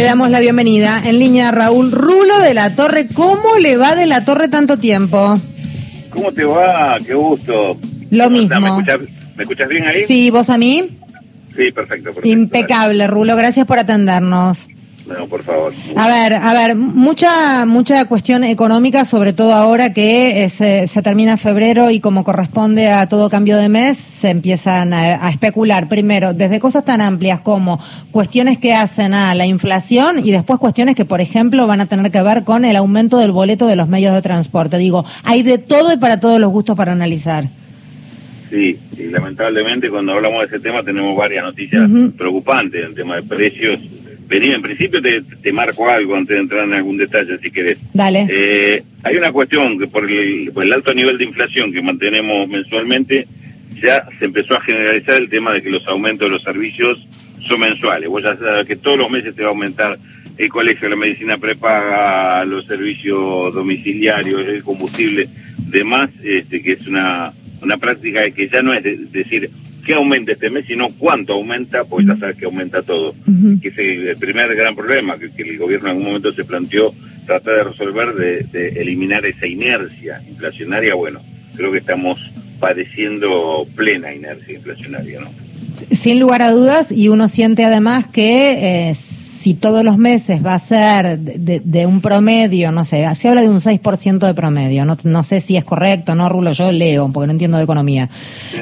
Le damos la bienvenida en línea a Raúl Rulo de la Torre. ¿Cómo le va de la Torre tanto tiempo? ¿Cómo te va? Qué gusto. Lo ¿Cómo mismo. ¿Me escuchas, ¿Me escuchas bien ahí? Sí, ¿vos a mí? Sí, perfecto. perfecto. Impecable, Rulo. Gracias por atendernos. No, por favor. A ver, a ver, mucha mucha cuestión económica, sobre todo ahora que eh, se, se termina febrero y como corresponde a todo cambio de mes, se empiezan a, a especular primero desde cosas tan amplias como cuestiones que hacen a la inflación y después cuestiones que, por ejemplo, van a tener que ver con el aumento del boleto de los medios de transporte. Digo, hay de todo y para todos los gustos para analizar. Sí, y lamentablemente cuando hablamos de ese tema tenemos varias noticias preocupantes en tema de precios. Vení, en principio te, te marco algo antes de entrar en algún detalle, si querés. Dale. Eh, hay una cuestión que por el, por el alto nivel de inflación que mantenemos mensualmente, ya se empezó a generalizar el tema de que los aumentos de los servicios son mensuales. Vos ya sabes que todos los meses te va a aumentar el colegio, la medicina prepaga, los servicios domiciliarios, el combustible, demás, este, que es una, una práctica que ya no es de- decir qué aumenta este mes, sino cuánto aumenta, porque ya sabes que aumenta todo que es el, primer gran problema que, que el gobierno en algún momento se planteó tratar de resolver, de, de eliminar esa inercia inflacionaria. Bueno, creo que estamos padeciendo plena inercia inflacionaria, ¿no? Sin lugar a dudas, y uno siente además que eh, si todos los meses va a ser de, un promedio, no sé, se habla de un 6% de promedio, no, no sé si es correcto, no, Rulo, yo leo, porque no entiendo de economía.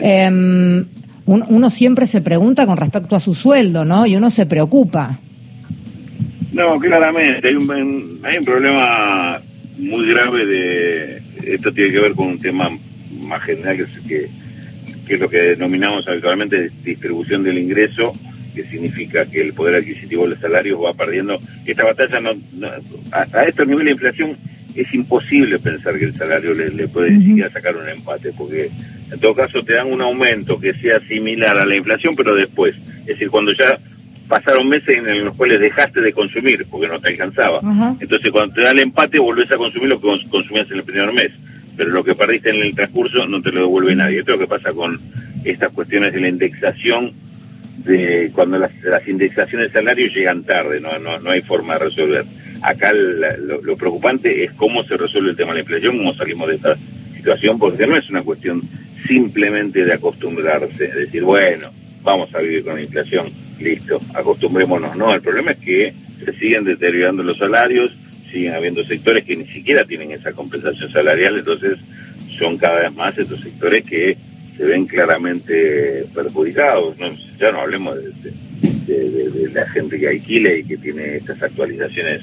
Eh, un- uno siempre se pregunta con respecto a su sueldo, ¿no? Y uno se preocupa. No, claramente, hay un, hay un problema muy grave de... Esto tiene que ver con un tema más general que, es- que, lo que denominamos habitualmente distribución del ingreso, que significa que el poder adquisitivo de los salarios va perdiendo. Esta batalla, no, no- a, a estos niveles de inflación, es imposible pensar que el salario le, le puede Ujú. siquiera sacar un empate, porque en todo caso te dan un aumento que sea similar a la inflación, pero después. Es decir, cuando ya pasaron meses en los cuales dejaste de consumir porque no te alcanzaba. Entonces, cuando te da el empate, volvés a consumir lo que cons- consumías en el primer mes. Pero lo que perdiste en el transcurso no te lo devuelve nadie. Esto es lo que pasa con estas cuestiones de la indexación, de cuando las, las indexaciones de salarios llegan tarde, no, no, no hay forma de resolver. Acá la- lo, preocupante es cómo se resuelve el tema de la inflación, cómo salimos de esta situación, porque no es una cuestión simplemente de acostumbrarse, es decir, bueno, vamos a vivir con la inflación, listo, acostumbrémonos. No, el problema es que se siguen deteriorando los salarios, siguen habiendo sectores que ni siquiera tienen esa compensación salarial, entonces son cada vez más estos sectores que se ven claramente perjudicados. ¿no? Ya no hablemos de, de- de- de la gente que alquila y que tiene estas actualizaciones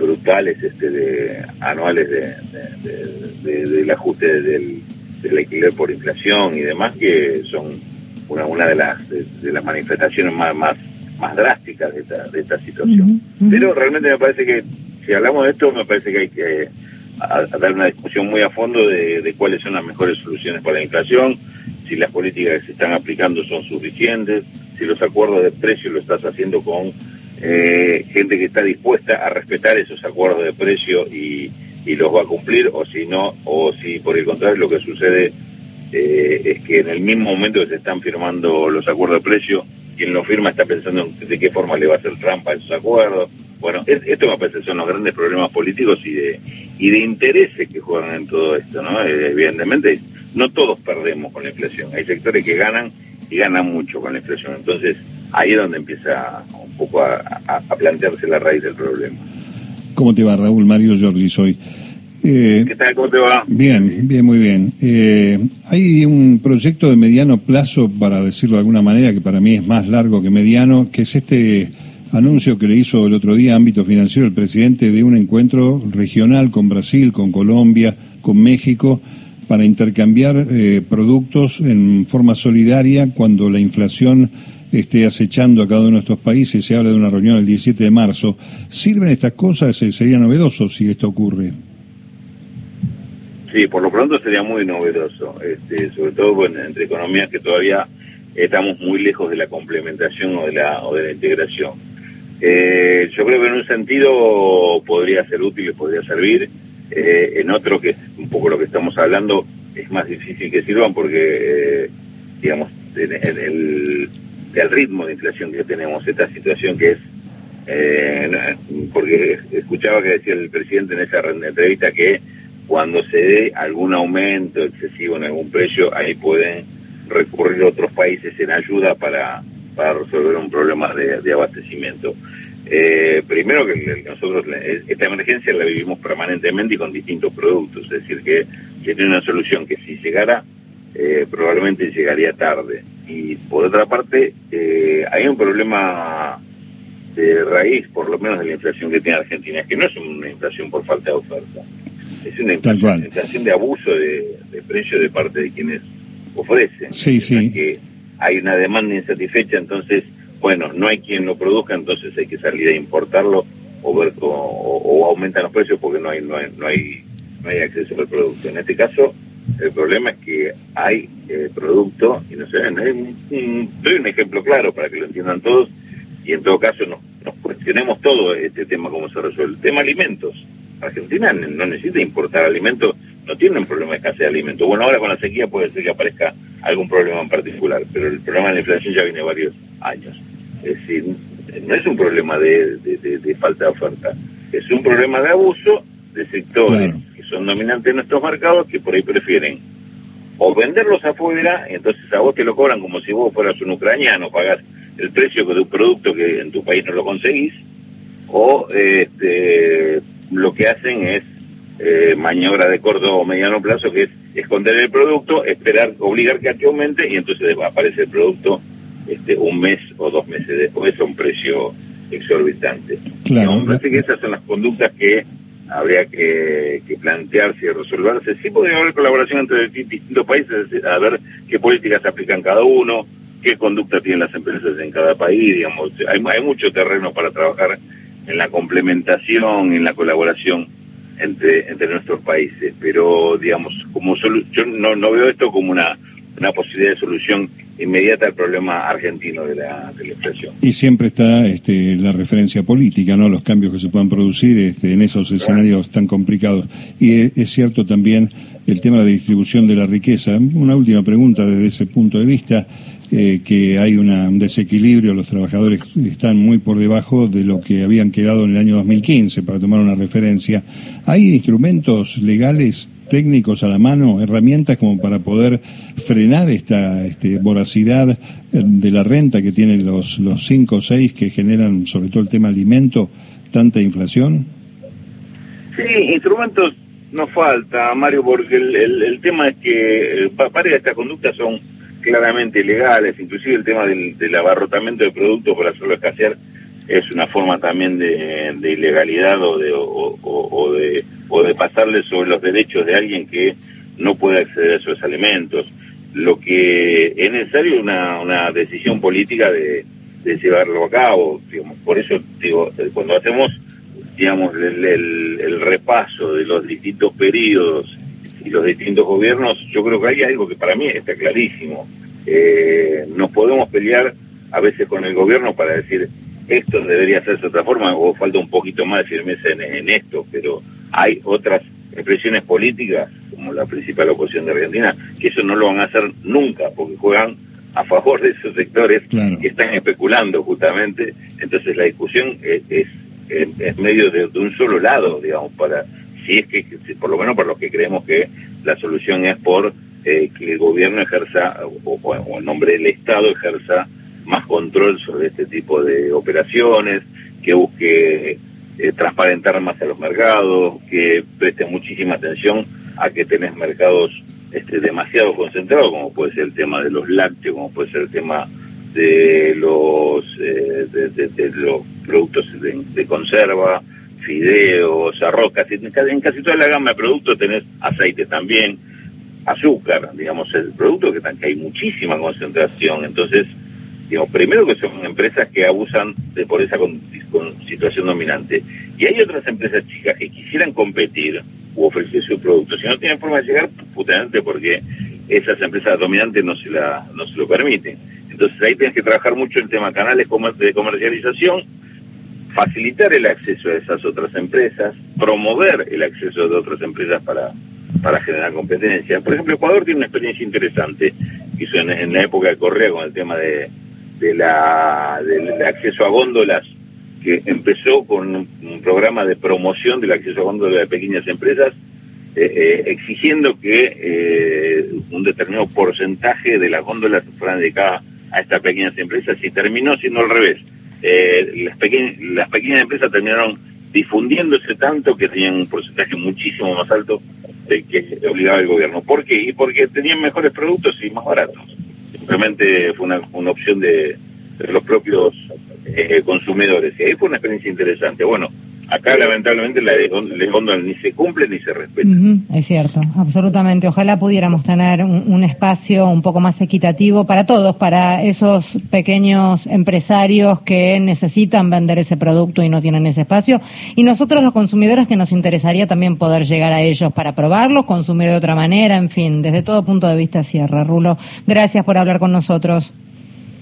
brutales este de anuales de, de- de- de- del ajuste del, del alquiler por inflación y demás que son una, una de las de, las manifestaciones más más más drásticas de esta, de esta situación. Pero realmente me parece que si hablamos de esto me parece que hay que a- a dar una discusión muy a fondo de, de cuáles son las mejores soluciones para la inflación, si las políticas que se están aplicando son suficientes, si los acuerdos de precio lo estás haciendo con eh, gente que está dispuesta a respetar esos acuerdos de precio y, y los va a cumplir, o si no, o si por el contrario lo que sucede eh, es que en el mismo momento que se están firmando los acuerdos de precio, quien lo firma está pensando en de qué forma le va a hacer trampa a esos acuerdos. Bueno, es- esto me parece que son los grandes problemas políticos y de, y de intereses que juegan en todo esto, ¿no? Eh, evidentemente, no todos perdemos con la inflación. Hay sectores que ganan y ganan mucho con la inflación. Entonces, ahí es donde empieza un poco a, a- a plantearse la raíz del problema. ¿Cómo te va, Raúl? Mario Giorgi soy. Eh, ¿Qué tal? ¿Cómo te va? bien, bien, muy bien. Eh, hay un proyecto de mediano plazo, para decirlo de alguna manera, que para mí es más largo que mediano, que es este anuncio que le hizo el otro día ámbito financiero el presidente de un encuentro regional con Brasil, con Colombia, con México, para intercambiar eh, productos en forma solidaria cuando la inflación esté acechando a cada uno de estos países. Se habla de una reunión el 17 de marzo. ¿Sirven estas cosas? Eh, Sería novedoso si esto ocurre. Sí, por lo pronto sería muy novedoso, este, sobre todo entre economías que todavía estamos muy lejos de la complementación o de la, o de la integración. Eh, yo creo que en un sentido podría ser útil y podría servir, eh, en otro que es un poco lo que estamos hablando, es más difícil que sirvan porque, eh, digamos, en, el, el ritmo de inflación que tenemos, esta situación que es Eh, porque escuchaba que decía el presidente en esa entrevista que cuando se dé algún aumento excesivo en algún precio, ahí pueden recurrir otros países en ayuda para, para resolver un problema de, abastecimiento. Eh, primero que nosotros esta emergencia la vivimos permanentemente y con distintos productos, es decir, que tiene una solución que si llegara, eh, probablemente llegaría tarde. Y por otra parte, eh, hay un problema de raíz, por lo menos de la inflación que tiene Argentina, es que no es una inflación por falta de oferta, es una inflación, de abuso de, de precios de parte de quienes ofrecen. Sí, sí. Que hay una demanda insatisfecha, entonces, bueno, no hay quien lo produzca, entonces hay que salir a importarlo o, ver, o, aumentan los precios porque no hay, no hay, no hay, no hay acceso al producto. En este caso, el problema es que hay eh, producto, y no no doy un ejemplo claro para que lo entiendan todos, y en todo caso nos, nos cuestionemos todo este tema, cómo se resuelve. El tema alimentos. Argentina no necesita importar alimentos, no tiene un problema de escasez de alimentos. Bueno, ahora con la sequía puede ser que aparezca algún problema en particular, pero el problema de la inflación ya viene varios años. Es decir, no es un problema de, falta de oferta, es un problema de abuso de sectores que son dominantes en nuestros mercados que por ahí prefieren o venderlos afuera, entonces a vos te lo cobran como si vos fueras un ucraniano, pagás el precio de un producto que en tu país no lo conseguís, o este, lo que hacen es eh, maniobra de corto o mediano plazo, que es esconder el producto, esperar, obligar que a aumente y entonces aparece el producto este, un mes o dos meses después a un precio exorbitante. Claro. Me parece que esas son las conductas que habría que, plantearse y resolverse. Sí podría haber colaboración entre distintos países, a ver qué políticas aplican cada uno, qué conducta tienen las empresas en cada país, digamos. Hay, hay mucho terreno para trabajar en la complementación, en la colaboración entre, entre nuestros países. Pero, digamos, como yo no, no veo esto como una, una posibilidad de solución inmediata al problema argentino de la, de la inflación. Y siempre está este, la referencia política, ¿no? Los cambios que se puedan producir este, en esos escenarios tan complicados. Y es, es, cierto también el tema de la distribución de la riqueza. Una última pregunta desde ese punto de vista. Eh, que hay un desequilibrio, los trabajadores están muy por debajo de lo que habían quedado en el año 2015, para tomar una referencia. ¿Hay instrumentos legales, técnicos a la mano, herramientas como para poder frenar esta este, voracidad de la renta que tienen los, los cinco o seis que generan, sobre todo el tema alimento, tanta inflación? Sí, instrumentos no falta, Mario, porque el, el, tema es que eh, varias de estas conductas son claramente ilegales, inclusive el tema del, abarrotamiento de productos para hacerlo escasear es una forma también de, ilegalidad o de, o, de, o de pasarle sobre los derechos de alguien que no puede acceder a esos alimentos. Lo que es necesario es una, una decisión política de, llevarlo a cabo. Digamos. Por eso, digo, cuando hacemos digamos el, el repaso de los distintos periodos y los distintos gobiernos, yo creo que hay algo que para mí está clarísimo. Eh, nos podemos pelear a veces con el gobierno para decir esto debería hacerse de otra forma o falta un poquito más de firmeza en, esto, pero hay otras expresiones políticas, como la principal oposición de Argentina, que eso no lo van a hacer nunca, porque juegan a favor de esos sectores que están especulando justamente. Entonces la discusión es, es, medio de, un solo lado, digamos, para si es que, por lo menos por lo que creemos que la solución es por eh, que el gobierno ejerza, o, en nombre del Estado ejerza más control sobre este tipo de operaciones, que busque eh, transparentar más a los mercados, que preste muchísima atención a que tenés mercados este, demasiado concentrados, como puede ser el tema de los lácteos, como puede ser el tema de los eh, de, los productos de conserva, fideos, arroz, casi, en casi toda la gama de productos tenés aceite también, azúcar, digamos, el producto que, que hay muchísima concentración, entonces, digamos, primero que son empresas que abusan de por esa con, situación dominante, y hay otras empresas chicas que quisieran competir u ofrecer su producto, si no tienen forma de llegar, justamente porque esas empresas dominantes no se, la, no se lo permiten. Entonces ahí tienes que trabajar mucho el tema canales de comercialización, facilitar el acceso a esas otras empresas, promover el acceso de otras empresas para, para generar competencia. Por ejemplo, Ecuador tiene una experiencia interesante hizo en, la época de Correa con el tema de, de la, del acceso a góndolas que empezó con un, programa de promoción del acceso a góndola de pequeñas empresas, eh, eh, exigiendo que eh, un determinado porcentaje de las góndolas fueran dedicadas a estas pequeñas empresas y terminó siendo al revés. Las, pequeñas, las pequeñas empresas terminaron difundiéndose tanto que tenían un porcentaje muchísimo más alto de que obligaba el gobierno. ¿Por qué? Y porque tenían mejores productos y más baratos. Simplemente fue una, una opción de, de los propios eh, consumidores. Y ahí fue una experiencia interesante. Bueno, acá lamentablemente la ley ni se cumple ni se respeta. es cierto, absolutamente. Ojalá pudiéramos tener un, espacio un poco más equitativo para todos, para esos pequeños empresarios que necesitan vender ese producto y no tienen ese espacio. Y nosotros los consumidores que nos interesaría también poder llegar a ellos para probarlos, consumir de otra manera, en fin, desde todo punto de vista cierra. Rulo, gracias por hablar con nosotros.